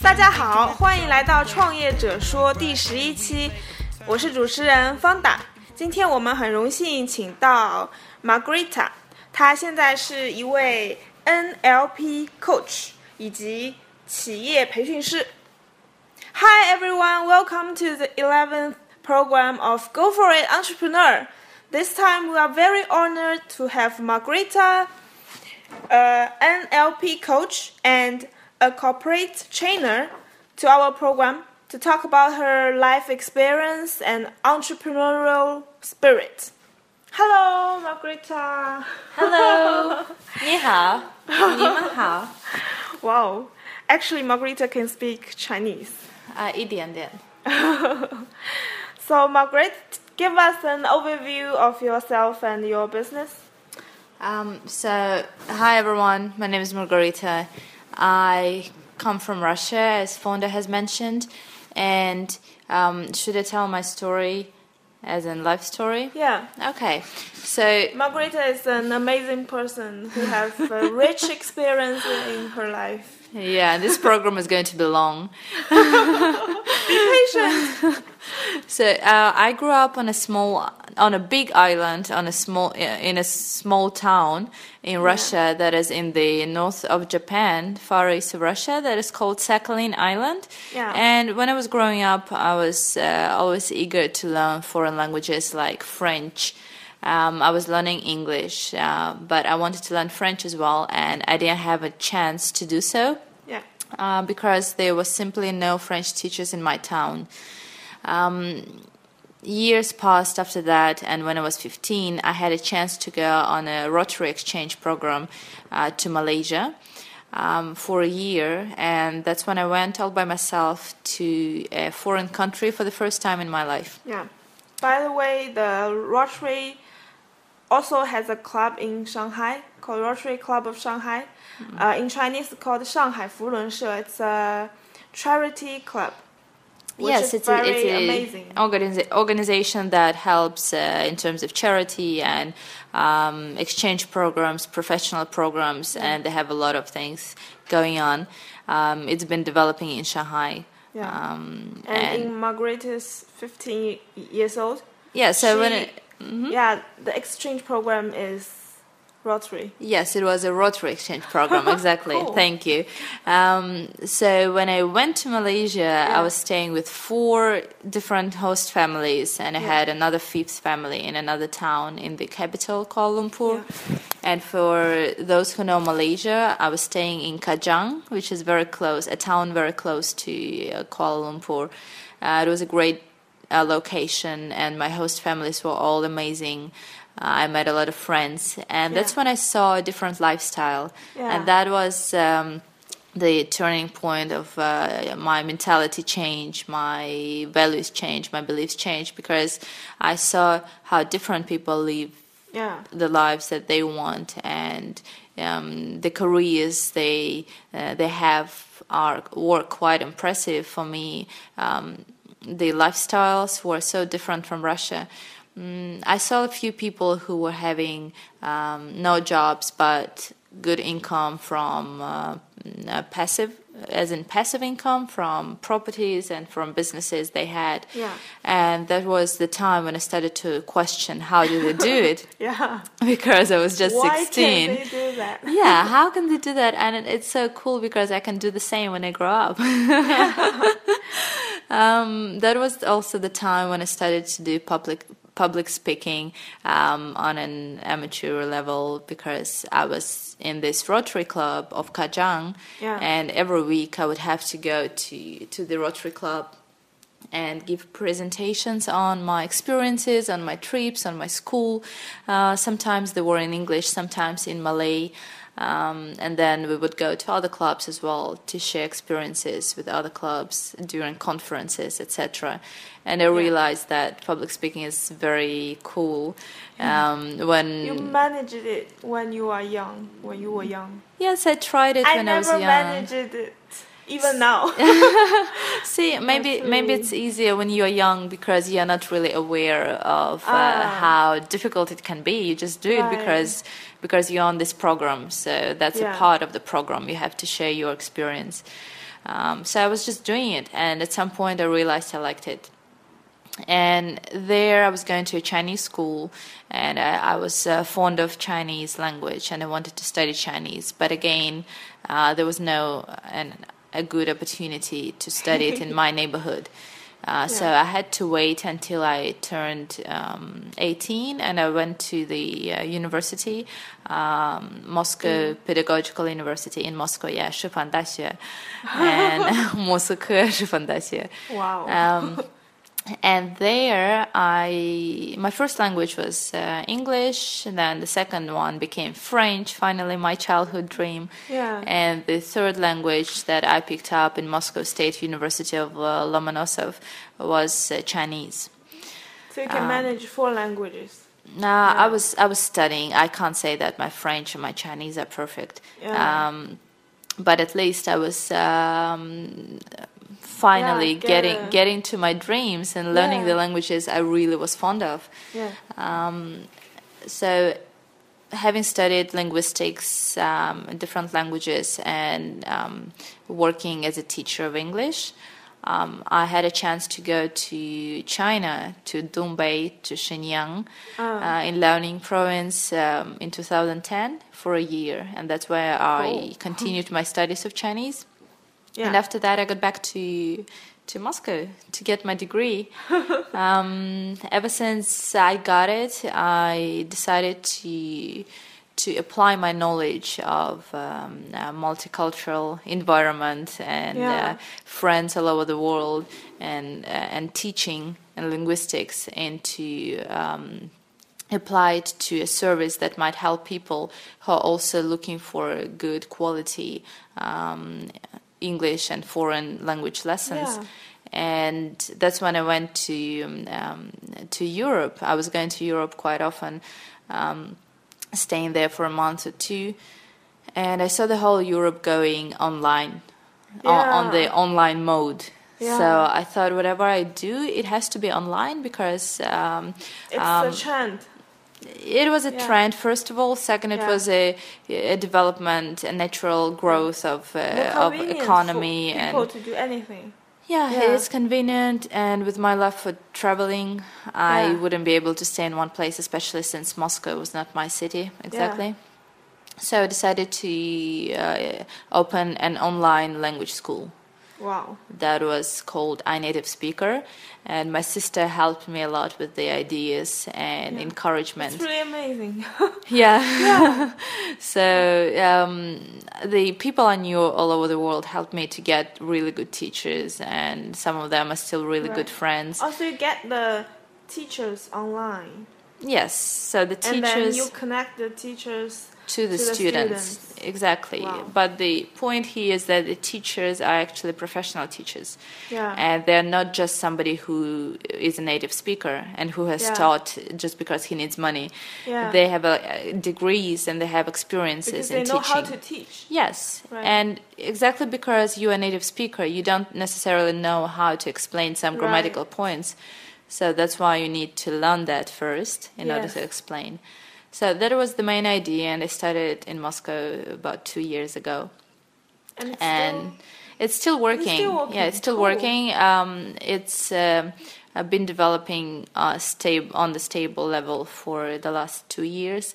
大家好，欢迎来到《创业者说》第十一期，我是主持人方达。今天我们很荣幸请到 Margarita，她现在是一位 NLP coach 以及企业培训师。Hi everyone, welcome to the 11th program of Go For It Entrepreneur. This time we are very honored to have Margarita, a NLP coach and a corporate trainer to our program to talk about her life experience and entrepreneurial spirit. Hello, Margarita. Hello，你好，你们好， Wow. Actually, Margarita can speak Chinese. 啊，一点点。 So, Margaret, give us an overview of yourself and your business. Um, so, hi everyone, my name is Margarita. I come from Russia, as Fonda has mentioned, and um, should I tell my story As in life story? Yeah. Okay, so Margarita is an amazing person who has a rich experience in her life. Yeah, this program is going to be long. Be patient. So uh, I grew up on a small, on a big island, on a small, in a small town in Russia that is in the north of Japan, far east of Russia, that is called Sakhalin Island. Yeah. And when I was growing up, I was uh, always eager to learn foreign languages like French. Um, I was learning English, uh, but I wanted to learn French as well, and I didn't have a chance to do so Yeah. uh, because there was simply no French teachers in my town. Um, years passed after that, and when I was 15, I had a chance to go on a Rotary exchange program uh, to Malaysia um, for a year, and that's when I went all by myself to a foreign country for the first time in my life. Yeah. By the way, the Rotary also has a club in Shanghai called Rotary Club of Shanghai. Uh, in Chinese, it's called Shanghai Fulun She. It's a charity club. Yes, it's very a, it's a amazing. organiza- organization that helps uh, in terms of charity and um, exchange programs, professional programs, and they have a lot of things going on. Um, it's been developing in Shanghai. Yeah. Um, and, in Margaret is 15 years old. yeah, so when it, Mm-hmm. Yeah, the exchange program is Rotary. Yes, it was a Rotary exchange program. Exactly. Cool. Thank you. Um, so when I went to Malaysia, I was staying with four different host families, and I Yeah. had another fifth family in another town in the capital, Kuala Lumpur. And for those who know Malaysia, I was staying in Kajang, which is very close, a town very close to uh, Kuala Lumpur. Uh, it was a great uh, location, and my host families were all amazing. Uh, I met a lot of friends, and that's when I saw a different lifestyle, Yeah. and that was. Um, the turning point of uh, my mentality change, my values change, my beliefs change because I saw how different people live Yeah. the lives that they want and um, the careers they uh, they have are were quite impressive for me. Um, the lifestyles were so different from Russia. Mm, I saw a few people who were having um, no jobs but good income from uh, uh, passive, as in passive income from properties and from businesses they had. Yeah. And that was the time when I started to question how do they do it Yeah. because I was just Why 16 can't they do that? yeah how can they do that and it, it's so cool because i can do the same when i grow up um, that was also the time when i started to do public public speaking um, on an amateur level because i was in this rotary club of kajang Yeah. and every week i would have to go to to the rotary club and give presentations on my experiences, on my trips, on my school. Uh, sometimes they were in English, sometimes in Malay. Um, and then we would go to other clubs as well to share experiences with other clubs during conferences, etc. And I realized that public speaking is very cool. Um, when You managed it when you are young. When you were young. yes, I tried it I when I was young. I never managed it. Even now. See, maybe That's maybe it's easier when you're young because you're not really aware of uh, Ah. how difficult it can be. You just do it Right. because because you're on this program. So that's Yeah. a part of the program. You have to share your experience. Um, so I was just doing it, and at some point I realized I liked it. And there I was going to a Chinese school, and I, I was uh, fond of Chinese language, and I wanted to study Chinese. But again, uh, there was no an, a good opportunity to study it in my neighborhood. Uh, yeah. So I had to wait until I turned um, 18 and I went to the uh, university, um, Moscow mm. Pedagogical University in Moscow, yeah, Shufandashia, And Moscow Shufandashia. Wow. Um, and there, I my first language was uh, English, and then the second one became French. Finally, my childhood dream. Yeah. And the third language that I picked up in Moscow State University of uh, Lomonosov was uh, Chinese. so you can um, manage four languages. Now, I Yeah. was I was studying. I can't say that my French and my Chinese are perfect. Yeah. Um, but at least I was um, finally Yeah, get getting a- getting to my dreams and learning Yeah. the languages I really was fond of. Yeah. Um, so, having studied linguistics, um, different languages, and um, working as a teacher of English, um, I had a chance to go to China, to Dongbei, to Shenyang, Ah. uh, in Liaoning province um, in 2010 for a year, and that's where I continued my studies of Chinese. Yeah. And after that, I got back to to Moscow to get my degree. um, ever since I got it, I decided to to apply my knowledge of um, uh, multicultural environment and Yeah. uh, friends all over the world and uh, and teaching and linguistics into um, applied to a service that might help people who are also looking for good quality um, English and foreign language lessons. Yeah. And that's when I went to um, to Europe. I was going to Europe quite often, um, staying there for a month or two, and I saw the whole Europe going online, on, on the online mode. Yeah. So I thought, whatever I do, it has to be online because um, It's um, a trend. It was a Yeah. trend, first of all. Second, it Yeah. was a, a development, a natural growth of uh, of economy, for people and to do anything. yeah, Yeah. it's convenient. And with my love for traveling, I wouldn't be able to stay in one place, especially since Moscow was not my city exactly. So I decided to uh, open an online language school Wow. that was called iNative Speaker, and my sister helped me a lot with the ideas and encouragement. It's really amazing. Yeah. so um, the people I knew all over the world helped me to get really good teachers, and some of them are still really good friends. also, you get the teachers online. Yes. So the teachers. And then you connect the teachers to the to the students. students. Exactly. Wow. But the point here is that the teachers are actually professional teachers. Yeah. And they're not just somebody who is a native speaker and who has Yeah. taught just because he needs money. Yeah. They have uh, degrees and they have experiences because in they know teaching. how to teach. Yes, Right. and exactly because you're a native speaker, you don't necessarily know how to explain some Right. grammatical points. So that's why you need to learn that first in order to explain. So that was the main idea, and I started in Moscow about two years ago, And, it's and still, it's still working. still. Yeah, it's still Cool. working. Um, it's um I've been developing uh, stable on the stable level for the last two years.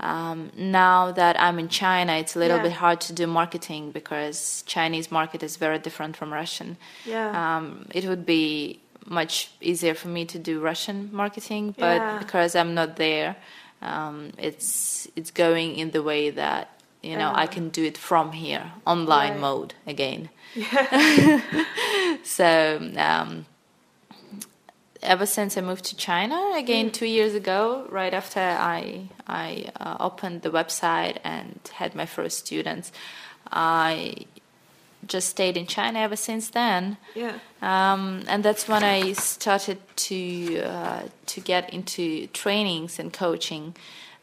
Um, now that I'm in China, it's a little Yeah. bit hard to do marketing because Chinese market is very different from Russian. yeah. Um, it would be much easier for me to do Russian marketing, but Yeah. because I'm not there, um, it's it's going in the way that you know I Uh. can do it from here, online Right. mode again. yeah. So um, ever since I moved to China again two years ago, right after I I uh, opened the website and had my first students, I just stayed in China ever since then. Yeah. Um, and that's when I started to uh, to get into trainings and coaching.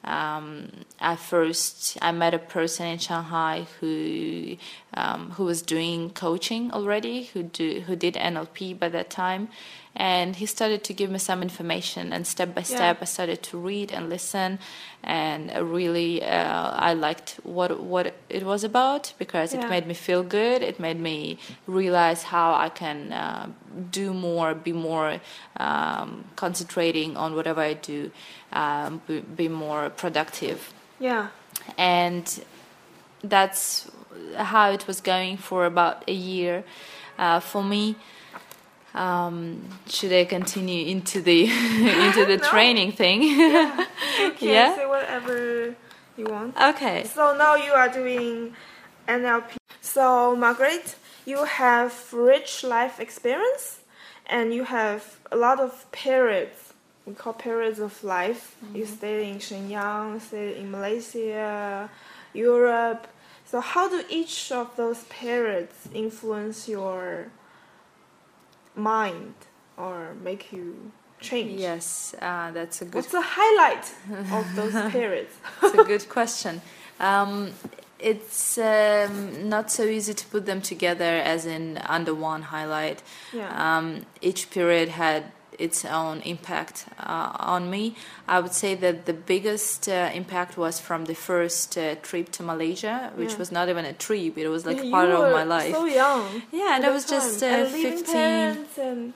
Um, at first, I met a person in Shanghai who um, who was doing coaching already, who do who did NLP by that time, and he started to give me some information. And step by step, Yeah. I started to read and listen, and really, uh, I liked what what it was about because Yeah. it made me feel good. It made me realize how I can uh, do more, be more um, concentrating on whatever I do, um, be, be more productive. Yeah. And that's how it was going for about a year uh, for me. Um, should I continue into the into the No. training thing? You can Yeah? say whatever you want. okay. So now you are doing NLP. So Margaret, you have rich life experience, and you have a lot of periods. We call periods of life. You stayed in Shenyang, stayed in Malaysia, Europe. So how do each of those periods influence your mind or make you change? Yes, uh, that's a good What's the highlight of those periods? It's a good question. Um, it's um, not so easy to put them together as in under one highlight. Yeah. Um, each period had its own impact uh, on me. I would say that the biggest uh, impact was from the first uh, trip to Malaysia, which Yeah. was not even a trip; it was like Yeah, part you of my life. So young. yeah, and I was just time. uh, and fifteen. and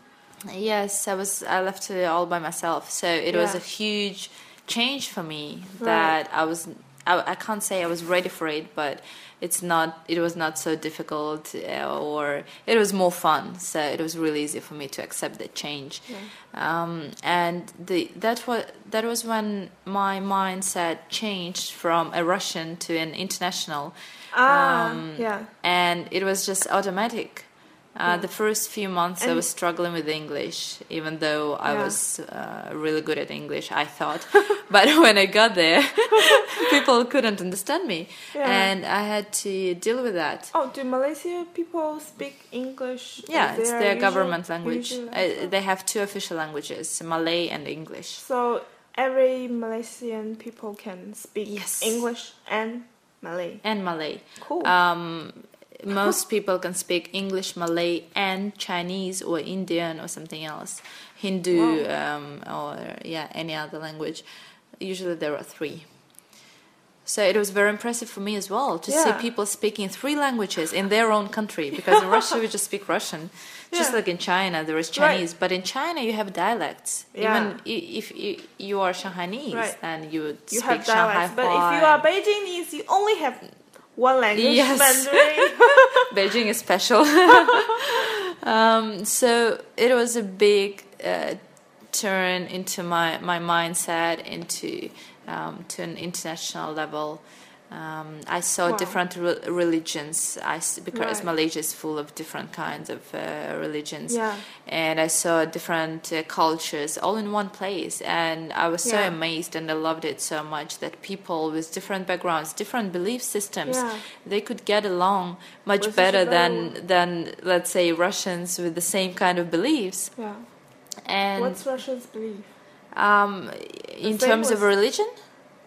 Yes, I was. I left it all by myself, so it was a huge change for me. Right. That I was. I, I can't say I was ready for it, but it's not. It was not so difficult, uh, or it was more fun. So it was really easy for me to accept that change. Um, and the that was that was when my mindset changed from a Russian to an international ah Um, yeah and it was just automatic. Uh, The first few months, I was struggling with English, even though I Yeah. was uh, really good at English, I thought. but when I got there, people couldn't understand me, Yeah. and I had to deal with that. oh do Malaysia people speak English Yeah, it's their usual- government language. Uh, they have two official languages, Malay and English. so every Malaysian people can speak Yes. English and Malay And Malay. cool Um, most people can speak English, Malay, and Chinese or Indian or something else, Hindu, um, or yeah, any other language. Usually there are three. So it was very impressive for me as well to see people speaking three languages in their own country. Because in Russia we just speak Russian, just Yeah. like in China there is Right. Chinese. But in China you have dialects. Yeah. Even if you, you are Shanghainese, Right. then you would you speak have dialects but if you are Beijingese you only have one language Yes. Mandarin Beijing is special. um, so it was a big uh, turn into my, my mindset into um, to an international level. Um, I saw Wow. different re- religions I because Right. Malaysia is full of different kinds of uh, religions, Yeah. and I saw different uh, cultures all in one place, and I was so Yeah. amazed and I loved it so much that people with different backgrounds, different belief systems, Yeah. they could get along much better than than let's say Russians with the same kind of beliefs. yeah And what's Russians belief um, in terms of religion,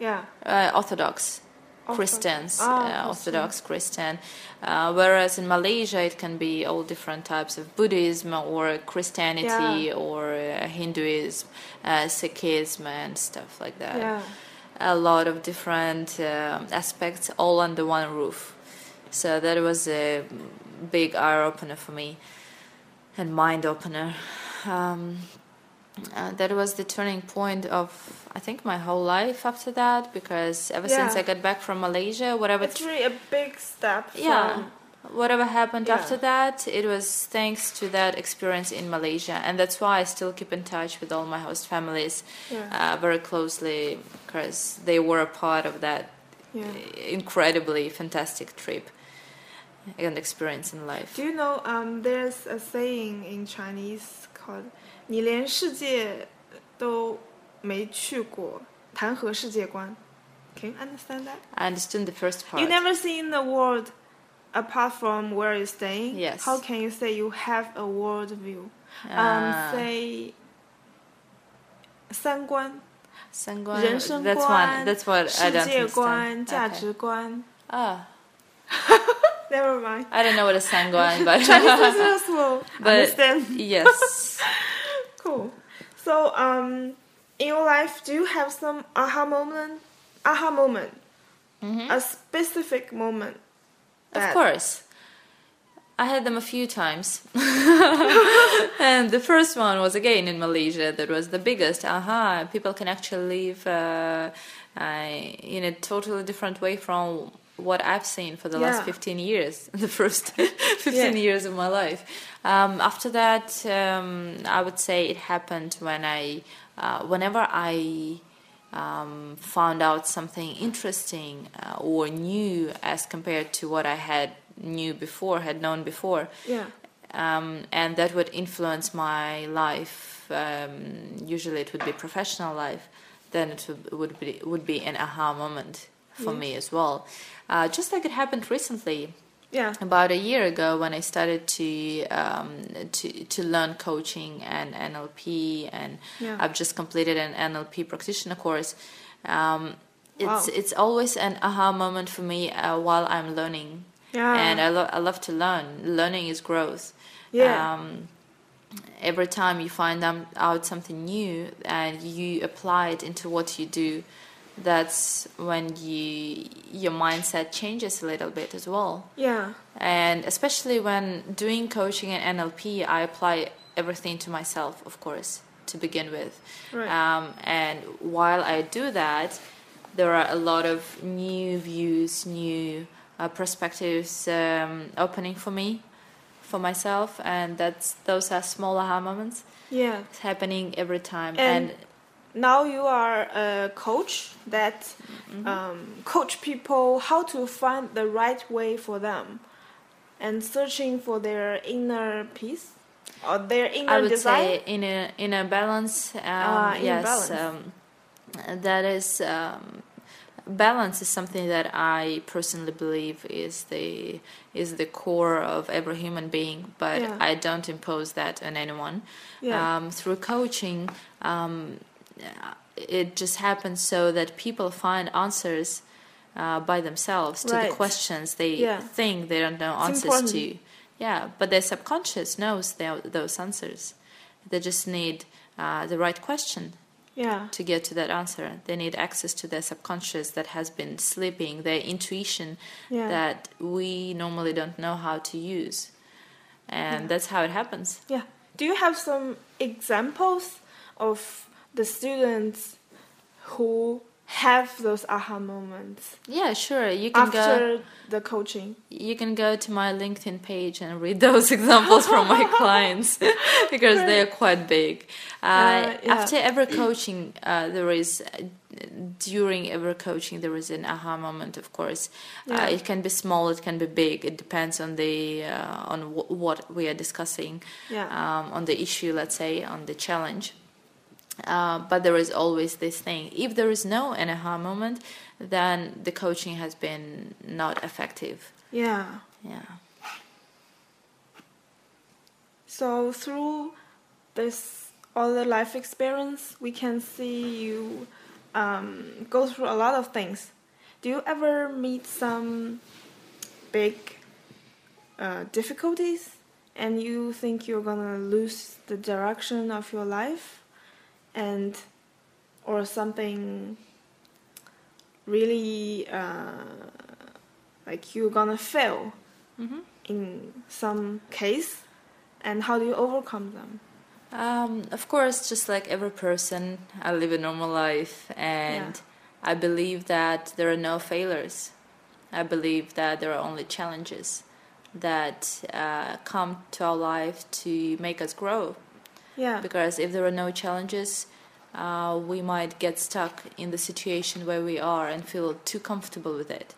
yeah uh, Orthodox. Christians, Ah, uh, Orthodox Christian, uh, whereas in Malaysia it can be all different types of Buddhism or Christianity Yeah. or uh, Hinduism, uh, Sikhism, and stuff like that. yeah a lot of different um aspects all under one roof. So that was a big eye opener for me and mind opener. Um, uh, that was the turning point of I think my whole life after that because ever since I got back from Malaysia, whatever it's really a big step yeah whatever happened Yeah. after that it was thanks to that experience in malaysia and that's why i still keep in touch with all my host families Yeah. uh, very closely because they were a part of that yeah incredibly fantastic trip and experience in life Do you know um, there's a saying in Chinese called？你连世界都没去过，谈何世界观？Can you understand that? I understand the first part. You never seen the world apart from where you're staying. Yes. How can you say you have a world view? Um, Ah. say 三观、三观人生 That's 观、 one. That's what I 世 don't 界观、 understand. 价 Okay. 值观。 Ah, Never mind. I don't know what a 三观 but Chinese listeners will but understand. yes. Cool. So, um, in your life, do you have some aha moment? Aha moment. A specific moment. Of course. I had them a few times. and the first one was again in Malaysia. That was the biggest. Aha, people can actually live uh, uh, in a totally different way from what I've seen for the last 15 years, the first 15 Yeah. years of my life. Um, after that, um, I would say it happened when I, uh, whenever I um, found out something interesting uh, or new as compared to what I had knew before, had known before, Yeah. um, and that would influence my life. Um, usually, it would be professional life. Then it would, would be would be an aha moment for me as well. Uh, just like it happened recently, Yeah. about a year ago when I started to um, to to learn coaching and NLP, and Yeah. I've just completed an NLP practitioner course. Um, it's Wow. it's always an aha moment for me uh, while I'm learning, Yeah. and I lo- I love to learn. Learning is growth. Yeah. Um, every time you find out something new and you apply it into what you do, that's when you your mindset changes a little bit as well yeah. and especially when doing coaching and NLP, I apply everything to myself, of course, to begin with. Right. Um, and while I do that, there are a lot of new views, new uh, perspectives um, opening for me, for myself, and that's those are small aha moments. Yeah. It's happening every time, And- and, Now you are a coach that um, coach people how to find the right way for them, and searching for their inner peace or their inner I would desire. say in a in a balance. Um, in yes, balance. Um, that is um, balance is something that I personally believe is the is the core of every human being. But Yeah. I don't impose that on anyone. Yeah. Um, through coaching, um, it just happens so that people find answers. Uh, by themselves to Right. the questions they Yeah. think they don't know It's answers important. to. Yeah, but their subconscious knows their, those answers. They just need uh, the right question yeah. to get to that answer. They need access to their subconscious that has been sleeping, their intuition Yeah. that we normally don't know how to use. And that's how it happens. Yeah. Do you have some examples of the students who have those aha moments Yeah, sure. You can go. after the coaching? you can go to my LinkedIn page and read those examples from my clients because they are quite big. Uh, Uh, yeah. After every coaching, uh, there is during every coaching there is an aha moment. Of course, Yeah. uh, it can be small, it can be big. It depends on the uh, on w- what we are discussing, Yeah. um, on the issue, let's say, on the challenge. Uh, but there is always this thing. If there is no an aha moment, then the coaching has been not effective. Yeah. Yeah. So through this all the life experience, we can see you um, go through a lot of things. Do you ever meet some big uh, difficulties, and you think you're gonna lose the direction of your life, and or something really uh, like you're gonna fail in some case? and how do you overcome them? Um, of course, just like every person, I live a normal life, and Yeah. I believe that there are no failures. I believe that there are only challenges that uh, come to our life to make us grow. Yeah, Because if there are no challenges, uh, we might get stuck in the situation where we are and feel too comfortable with it.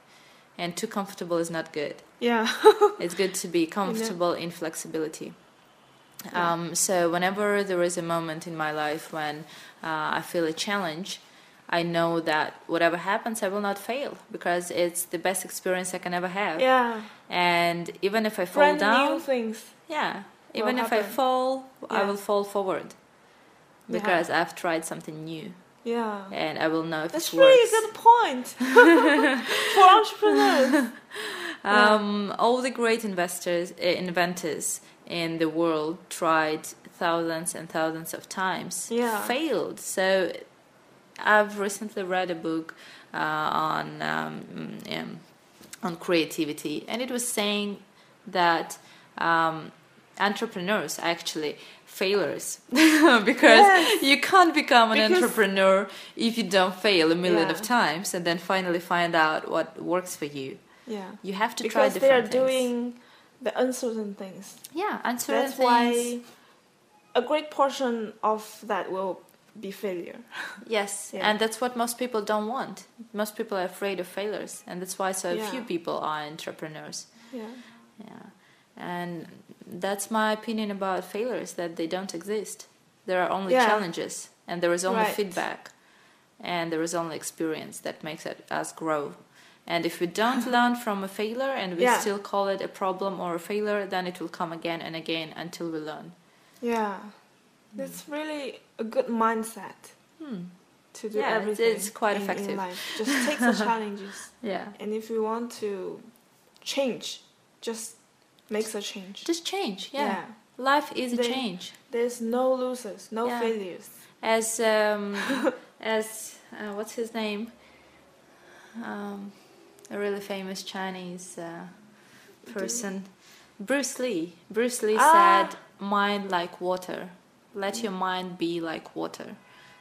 And too comfortable is not good. yeah, It's good to be comfortable in flexibility. Um, so whenever there is a moment in my life when uh, I feel a challenge, I know that whatever happens, I will not fail because it's the best experience I can ever have. Yeah. And even if I fall Brand down, new things. yeah, even if I fall, I will fall forward Yeah. because I've tried something new Yeah. and I will know if That's really a good point for entrepreneurs. Um, all the great investors, uh, inventors in the world tried thousands and thousands of times, Yeah. failed. So, I've recently read a book uh, on um, um, on creativity, and it was saying that um, entrepreneurs actually failures because Yes. you can't become an Because- entrepreneur if you don't fail a million Yeah. of times and then finally find out what works for you. Yeah. You have to Because try they are different things. doing the uncertain things. yeah, uncertain That's things. why a great portion of that will be failure. Yes, Yeah. and that's what most people don't want. Most people are afraid of failures, and that's why so Yeah. few people are entrepreneurs. Yeah. Yeah, and that's my opinion about failures that they don't exist. There are only Yeah. challenges, and there is only Right. feedback, and there is only experience that makes it, us grow. And if we don't learn from a failure and we Yeah. still call it a problem or a failure, then it will come again and again until we learn. Yeah. That's really a good mindset Hmm. to do Yeah, everything. it's quite in- effective. In life. Just take the challenges. Yeah. And if you want to change, just make a change. Just change. Yeah. Yeah. Life is a change. There's no losers, no Yeah. failures. As um, as uh, what's his name? Um, a really famous Chinese uh, person, Bruce Lee. Bruce Lee Ah. said, "Mind like water. Let your mind be like water."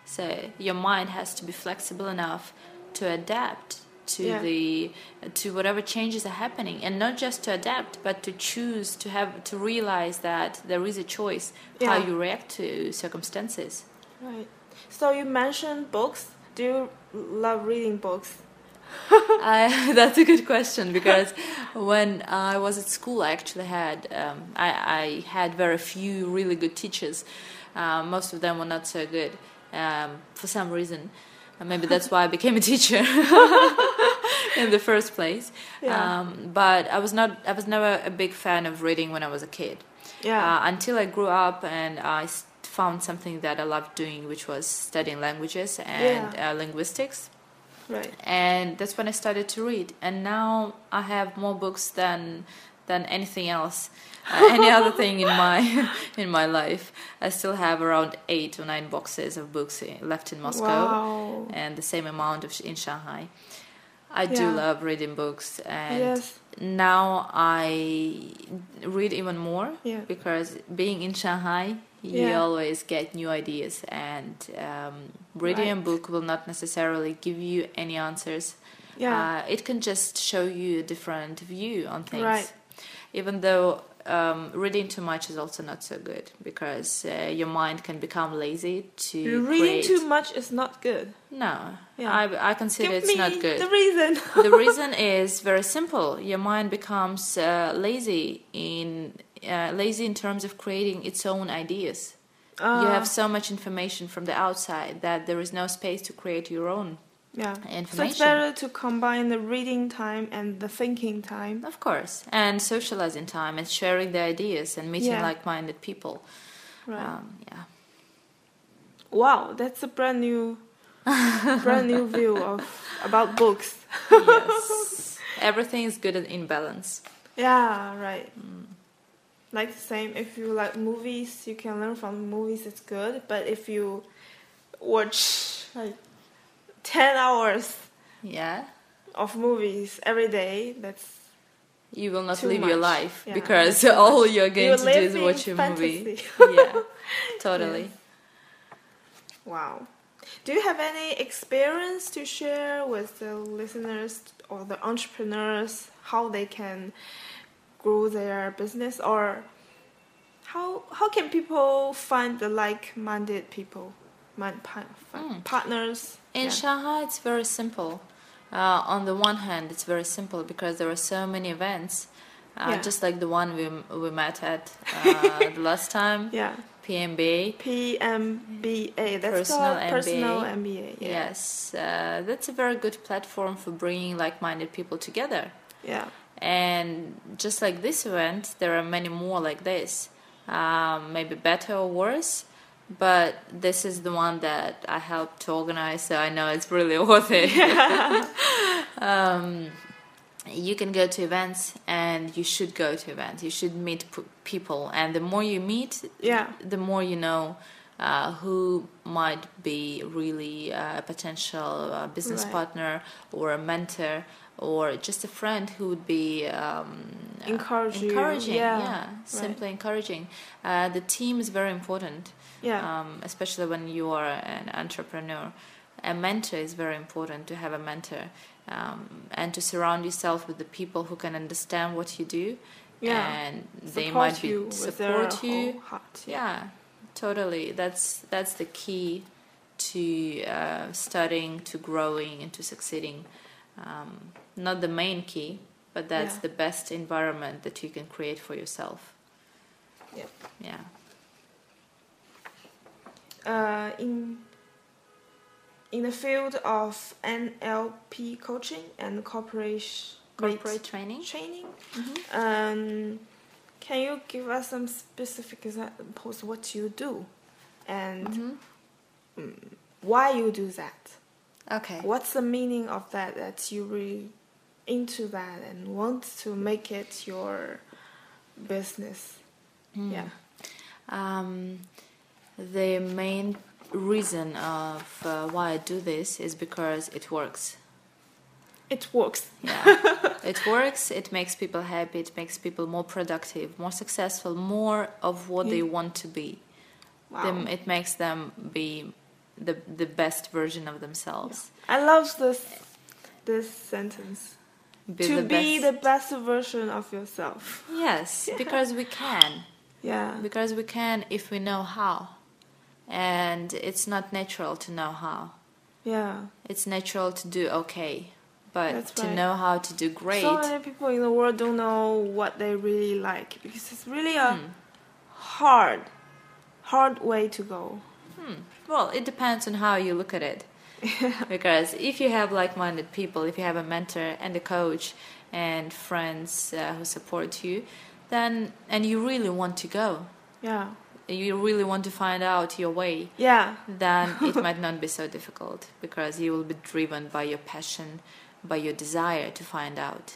So your mind has to be flexible enough to adapt to Yeah. the to whatever changes are happening, and not just to adapt, but to choose to have to realize that there is a choice how you react to circumstances. Right. So you mentioned books. Do you love reading books? I, that's a good question because when I was at school, I actually had um, I, I had very few really good teachers. Um, most of them were not so good um, for some reason. Uh, maybe that's why I became a teacher in the first place. Yeah. Um, but I was not. I was never a big fan of reading when I was a kid. Yeah. Uh, until I grew up and I found something that I loved doing, which was studying languages and uh, linguistics right. and that's when I started to read. And now I have more books than than anything else, uh, any other thing in my in my life. I still have around eight or nine boxes of books left in Moscow, Wow. and the same amount of sh- in Shanghai. I do Yeah. love reading books, and Yes. now I read even more Yeah. because being in Shanghai, you Yeah. always get new ideas, and um, reading a book will not necessarily give you any answers. Yeah. Uh, it can just show you a different view on things. Right. Even though um, reading too much is also not so good because uh, your mind can become lazy to Reading create. too much is not good. No, Yeah. I, I consider Give it's not good the reason. the reason is very simple. Your mind becomes uh, lazy in uh, lazy in terms of creating its own ideas. you Ah, have so much information from the outside that there is no space to create your own yeah. information. So it's better to combine the reading time and the thinking time. of course, and socializing time and sharing the ideas and meeting Yeah. like-minded people. Right. Um, yeah, wow, that's a brand new, brand new view of about books. yes. Everything is good in balance. Yeah, right. Like the same, if you like movies, you can learn from movies. It's good, but if you watch like ten hours Yeah. of movies every day, that's You will not live your life Yeah, because all much. you're going You to do is watch a movie. yeah, totally. Wow. Do you have any experience to share with the listeners or the entrepreneurs how they can grow their business or how how can people find the like-minded people, mind, pa- Mm. partners? In Yeah. Shanghai, it's very simple. Uh, on the one hand, it's very simple because there are so many events uh, Yeah. just like the one we we met at uh, the last time. Yeah. PMBA. PMBA. That's Personal called personal MBA. MBA. Yeah. Yes, uh, that's a very good platform for bringing like-minded people together. Yeah. And just like this event, there are many more like this. Um, maybe better or worse, but this is the one that I helped to organize, so I know it's really worth it. um, you can go to events, and you should go to events. You should meet p- people, and the more you meet, Yeah. the more you know uh, who might be really a potential uh, business Right. partner or a mentor or just a friend who would be um, encouraging, yeah, simply encouraging. Uh, the team is very important, Yeah. um, especially when you are an entrepreneur. A mentor is very important to have a mentor um, and to surround yourself with the people who can understand what you do Yeah. and they Support might be you support you heart. yeah totally that's that's the key to uh, studying to growing and to succeeding um, not the main key but that's Yeah. the best environment that you can create for yourself Yeah. yeah Uh, in in the field of NLP coaching and corporation corporate training training, um, can you give us some specific examples what you do, and Mm-hmm. why you do that? okay What's the meaning of that? That you really into that and want to make it your business? Mm. Yeah. Um, the main reason of uh, why I do this is because it works. It works. Yeah, it works. It makes people happy. It makes people more productive, more successful, more of what they want to be. Wow. Them, it makes them be the the best version of themselves. I love this this sentence. Be to the be best. the best version of yourself. yes, because we can. Yeah. Because we can if we know how, and it's not natural to know how. Yeah. It's natural to do okay, but That's to right. know how to do great. So many people in the world don't know what they really like because it's really a Hmm. hard, hard way to go. Well, it depends on how you look at it. because if you have like-minded people, if you have a mentor and a coach and friends uh, who support you, then and you really want to go, Yeah. You really want to find out your way, Yeah. then it might not be so difficult because you will be driven by your passion, by your desire to find out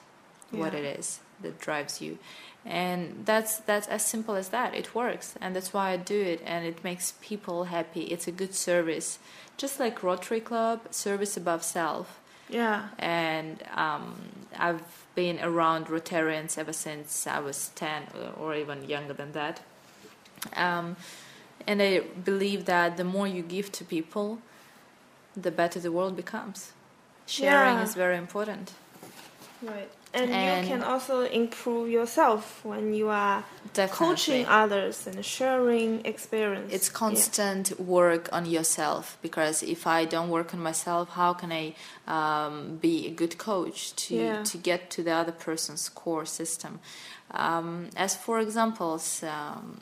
what it is that drives you. And that's that's as simple as that. It works, and that's why I do it, and it makes people happy. It's a good service, just like Rotary Club, service above self. Yeah. And um, I've been around Rotarians ever since I was ten, or even younger than that. Um, and I believe that the more you give to people, the better the world becomes. Sharing Yeah. is very important. Right. And, And- you can also improve yourself when you are Definitely. coaching others and sharing experience. It's Yeah. constant work on yourself because if I don't work on myself, how can I um, be a good coach to Yeah. to get to the other person's core system? Um, as for examples, um,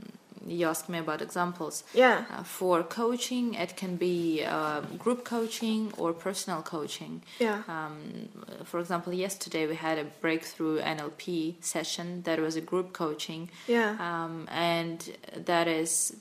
you asked me about examples. Yeah. Uh, for coaching, it can be uh, group coaching or personal coaching. Yeah. Um, for example, yesterday we had a breakthrough NLP session that was a group coaching Yeah. um, and that is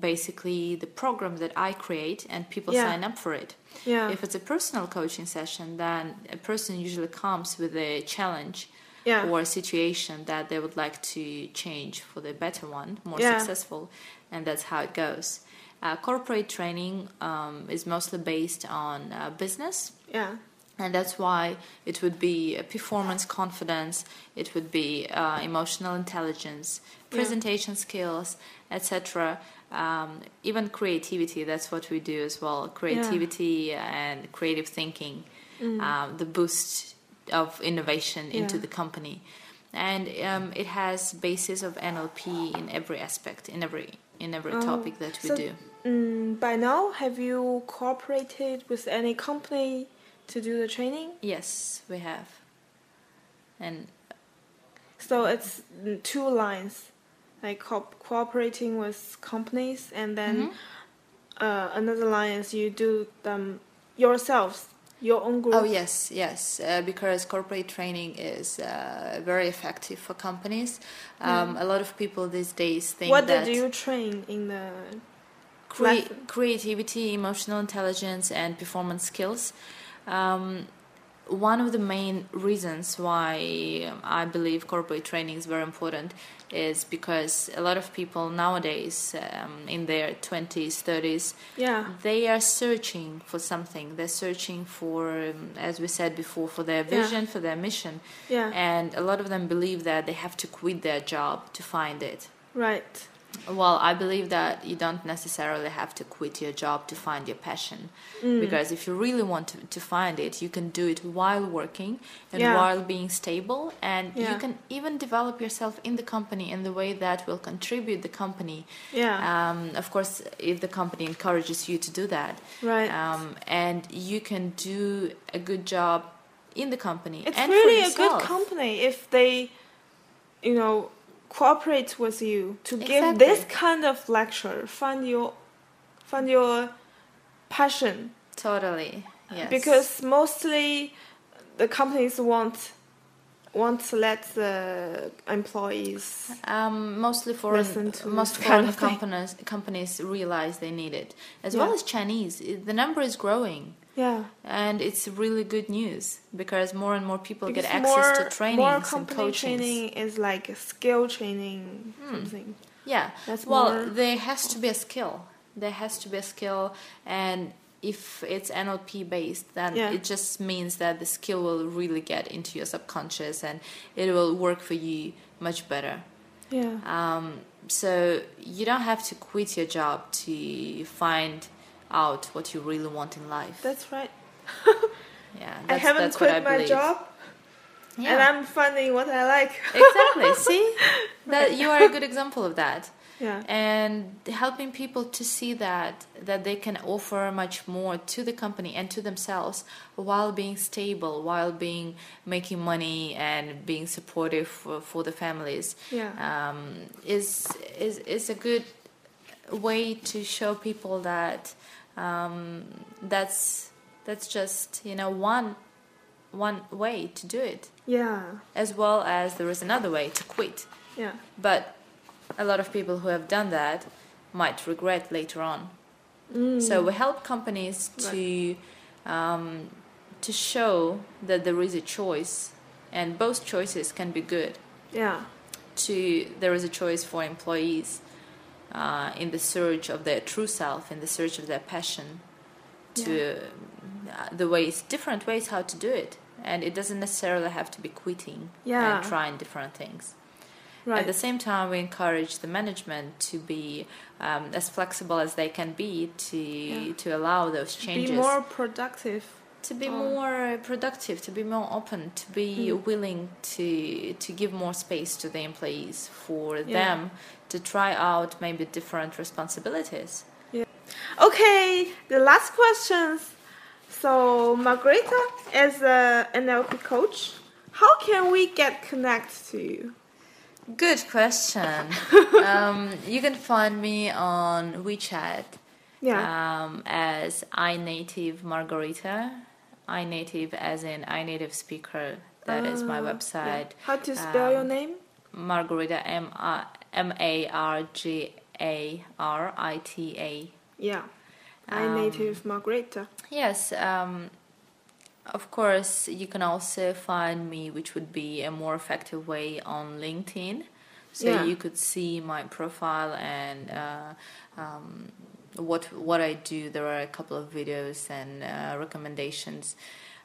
basically the program that I create, and people Yeah. sign up for it. Yeah. If it's a personal coaching session, then a person usually comes with a challenge Yeah. or a situation that they would like to change for the better one, more Yeah. successful, and that's how it goes. Uh, corporate training um, is mostly based on uh, business yeah. and that's why it would be uh, performance confidence it would be uh, emotional intelligence Yeah. presentation skills etc um, even creativity that's what we do as well creativity and creative thinking um, the boost of innovation into Mm. Yeah. the company and um, it has basis of nlp in every aspect in every in every Oh, topic that we so- do Mm, by now, have you cooperated with any company to do the training? yes we have and So it's mm, two lines, like co- cooperating with companies, and then Mm-hmm. uh, another line is you do them yourselves, your own group. Oh yes, yes, uh, because corporate training is uh, very effective for companies. Um, A lot of people these days think What that did you train in the lesson? creativity, emotional intelligence, and performance skills. Um, one of the main reasons why I believe corporate training is very important is because a lot of people nowadays, um, in their 20s, 30s, Yeah. they are searching for something. They're searching for, um, as we said before, for their Yeah. vision, for their mission. Yeah. And a lot of them believe that they have to quit their job to find it. Right. Well, I believe that you don't necessarily have to quit your job to find your passion. Mm. Because if you really want to, to find it, you can do it while working and Yeah. while being stable. And Yeah. you can even develop yourself in the company in the way that will contribute the company. Yeah. Um, of course, if the company encourages you to do that. Right. Um, and you can do a good job in the company. it's and really a good company if they, you know, cooperate with you to give this kind of lecture. Find your, find your passion. Totally. Yes. because mostly the companies want want to let the employees Um, mostly foreign, Listen to most foreign of companies companies realize they need it, as Yeah. well as Chinese. The number is growing, yeah and it's really good news because more and more people because get access more, to more trainings and company coachings. training is like a skill training something Yeah. That's well, more- there has to be a skill. There has to be a skill, and if it's NLP based, then Yeah. it just means that the skill will really get into your subconscious, and it will work for you much better. yeah Um, so you don't have to quit your job to find out what you really want in life. that's right yeah, i haven't that's quit I my believe. job Yeah. and i'm finding what i like exactly. See, that you are a good example of that. yeah and helping people to see that that they can offer much more to the company and to themselves while being stable while being making money and being supportive for, for the families Yeah. um, is is is a good way to show people that um, that's that's just you know one one way to do it. Yeah. As well as there is another way to quit. Yeah. But a lot of people who have done that might regret later on. So we help companies to um, to show that there is a choice, and both choices can be good. yeah. To there is a choice for employees uh, in the search of their true self, in the search of their passion. To uh, the ways, different ways how to do it, and it doesn't necessarily have to be quitting Yeah. and trying different things. right At the same time, we encourage the management to be um, as flexible as they can be to Yeah. to allow those changes, be more productive to be Oh. more productive, to be more open, to be Mm. willing to to give more space to the employees for Yeah. them to try out maybe different responsibilities. Okay, the last questions. So, Margarita, as a NLP coach, how can we get connected to you? Good question. um, you can find me on WeChat. Yeah. um, as iNative Margarita. iNative as in iNative speaker. That is my Ah, yeah. website. How to spell your um, name? Margarita M M A R G A R I T A. Yeah. I um, native Margarita. Yes. Um, of course, you can also find me, which would be a more effective way on LinkedIn. So Yeah. you could see my profile and uh, um, what what I do. There are a couple of videos and uh, recommendations,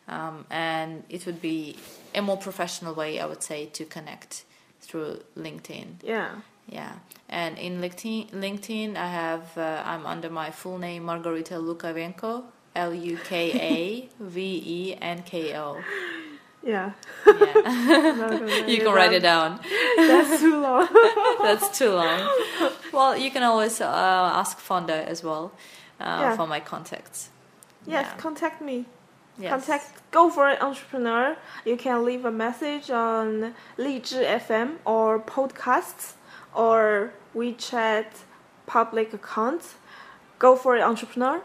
um, and it would be a more professional way, I would say, to connect through LinkedIn. Yeah. Yeah, and in LinkedIn, LinkedIn, I have uh, I'm under my full name Margarita Lukavenko, L U K A V E N K O. Yeah. Yeah, you can write it down. That's too long. That's too long. Well, you can always uh, ask Fonda as well uh, Yeah. for my contacts. yes, Yeah. contact me. Yes. contact Go for It Entrepreneur. You can leave a message on 荔枝 FM or podcasts or WeChat public account. Go for It Entrepreneur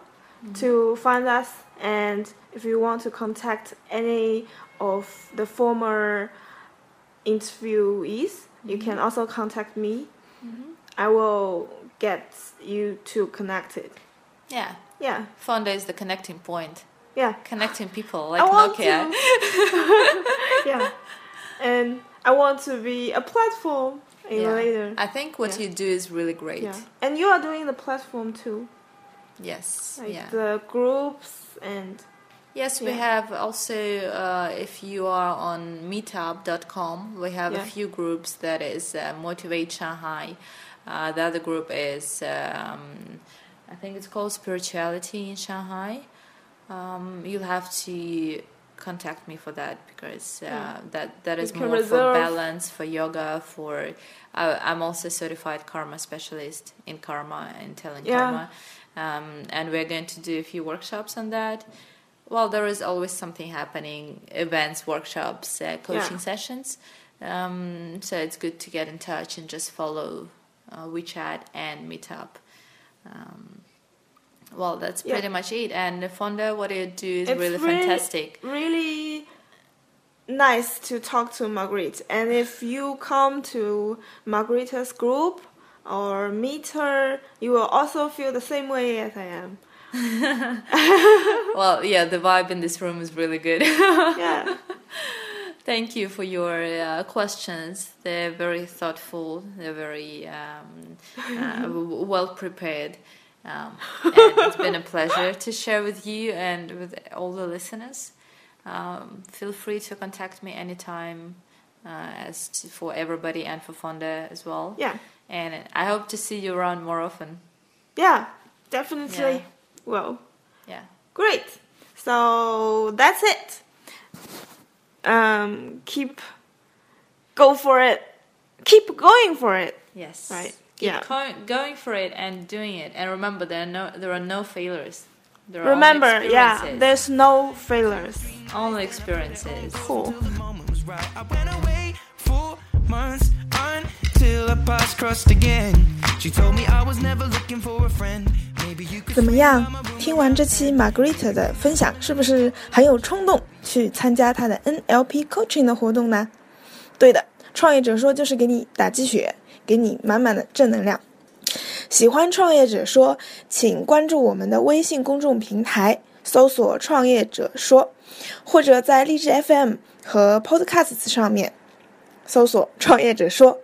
to find us. And if you want to contact any of the former interviewees, you can mm-hmm. also contact me. Mm-hmm. I will get you two connected. Yeah. Yeah, Fonda is the connecting point, yeah. connecting people like Nokia. yeah, and I want to be a platform in Yeah. later. I think what Yeah. you do is really great. yeah, and you are doing the platform too, Yes. like yeah. the groups and Yes, we Yeah. have also, uh, if you are on meetup.com, we have Yeah. a few groups that is uh, Motivate Shanghai. Uh, the other group is, um, I think it's called Spirituality in Shanghai. Um, you'll have to contact me for that because uh, Yeah. that, that is more for reserve- balance, for yoga, for. Uh, I'm also certified karma specialist in karma and telling Yeah. karma. Um, and we're going to do a few workshops on that. Well, there is always something happening events, workshops, uh, coaching Yeah. sessions. Um, so it's good to get in touch and just follow uh, WeChat and Meetup. Um, well, that's Yeah. pretty much it. And Fonda, what you do is It's really really- fantastic. really nice to talk to Marguerite. And if you come to Marguerite's group or meet her, you will also feel the same way as I am. well, yeah, the vibe in this room is really good. Yeah, Thank you for your uh, questions. They're very thoughtful. They're very um, uh, well prepared. Um, and it's been a pleasure to share with you and with all the listeners. Um, feel free to contact me anytime, uh, as to, for everybody and for Fonda as well. yeah, And I hope to see you around more often. yeah, definitely. Yeah. Well, Yeah. great. So that's it. Um, keep go for it. Keep going for it. Yes. Right. Keep Yeah. co- going for it and doing it. And remember, there are no there are no failures. There are Remember, yeah, there's no failures. only experiences. Cool. till the moment was right. I went away for months until our paths crossed again. She told me I was never looking for a friend. 怎么样？听完这期 Margaret 的分享，是不是很有冲动去参加她的 NLP coaching 的活动呢？对的，创业者说就是给你打鸡血，给你满满的正能量。喜欢创业者说，请关注我们的微信公众平台，搜索“创业者说”，或者在荔枝 FM 和 Podcasts 上面搜索“创业者说”，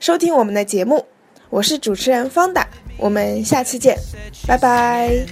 收听我们的节目。我是主持人方达，我们下期见，拜拜。